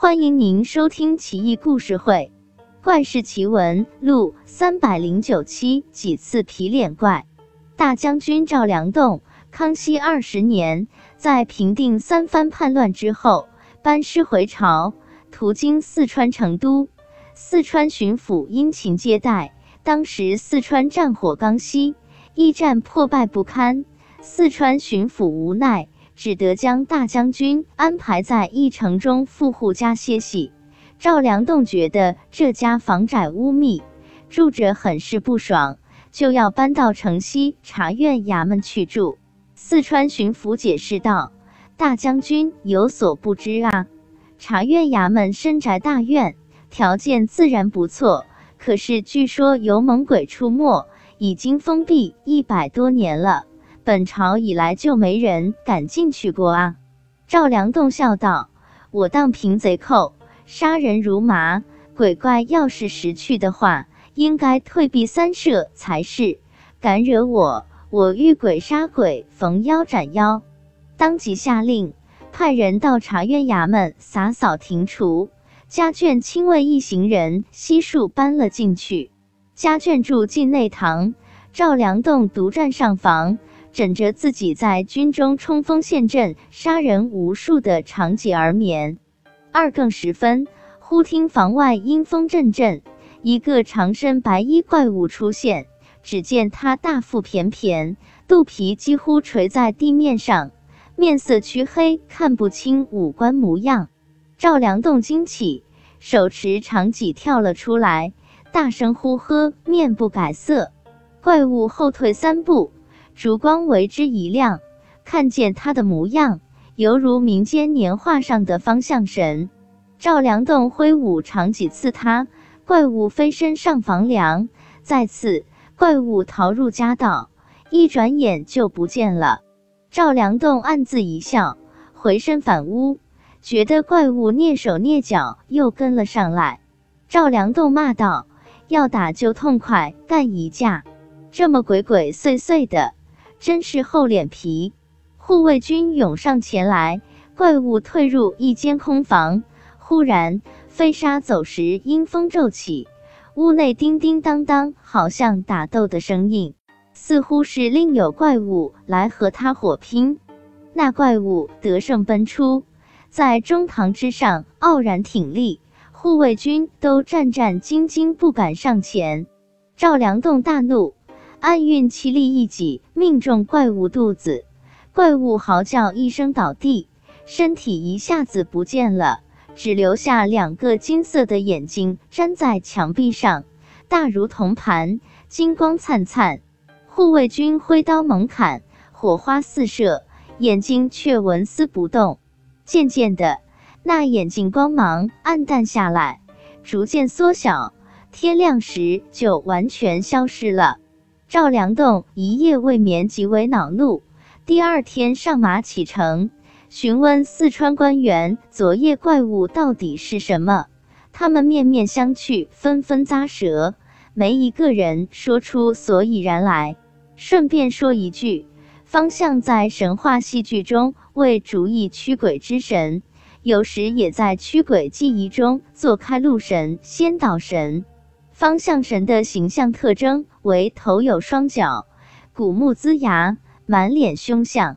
欢迎您收听《奇异故事会·怪事奇闻录》三百零九期。几次皮脸怪，大将军赵良栋，康熙二十年，在平定三藩叛乱之后，班师回朝，途经四川成都，四川巡抚殷勤接待。当时四川战火刚熄，驿站破败不堪，四川巡抚无奈。只得将大将军安排在驿城中富户家歇息。赵良栋觉得这家房窄屋密，住着很是不爽，就要搬到城西察院衙门去住。四川巡抚解释道：“大将军有所不知啊，察院衙门深宅大院，条件自然不错，可是据说有猛鬼出没，已经封闭一百多年了。”本朝以来就没人敢进去过啊！赵良栋笑道：“我当平贼寇，杀人如麻，鬼怪要是识趣的话，应该退避三舍才是。敢惹我，我遇鬼杀鬼，逢妖斩妖。”当即下令派人到察院衙门洒扫庭除，家眷亲卫一行人悉数搬了进去。家眷住进内堂，赵良栋独占上房。枕着自己在军中冲锋陷阵、杀人无数的长戟而眠。二更时分，忽听房外阴风阵阵，一个长身白衣怪物出现。只见他大腹便便，肚皮几乎垂在地面上，面色黢黑，看不清五官模样。赵良栋惊起，手持长戟跳了出来，大声呼喝，面不改色。怪物后退三步。烛光为之一亮，看见他的模样，犹如民间年画上的方向神。赵良栋挥舞长戟刺他，怪物飞身上房梁，再次怪物逃入家道，一转眼就不见了。赵良栋暗自一笑，回身反屋，觉得怪物蹑手蹑脚又跟了上来。赵良栋骂道：“要打就痛快干一架，这么鬼鬼祟祟的。”真是厚脸皮！护卫军涌上前来，怪物退入一间空房。忽然飞沙走石，阴风骤起，屋内叮叮当当，好像打斗的声音，似乎是另有怪物来和他火拼。那怪物得胜奔出，在中堂之上傲然挺立，护卫军都战战兢兢，不敢上前。赵良栋大怒。暗运气力一挤，命中怪物肚子，怪物嚎叫一声倒地，身体一下子不见了，只留下两个金色的眼睛粘在墙壁上，大如铜盘，金光灿灿。护卫军挥刀猛砍，火花四射，眼睛却纹丝不动。渐渐的，那眼睛光芒暗淡下来，逐渐缩小，天亮时就完全消失了。赵良栋一夜未眠，极为恼怒。第二天上马启程，询问四川官员昨夜怪物到底是什么。他们面面相觑，纷纷咂舌，没一个人说出所以然来。顺便说一句，方向在神话戏剧中为主以驱鬼之神，有时也在驱鬼记忆中做开路神、先导神。方向神的形象特征为头有双角，骨目龇牙，满脸凶相。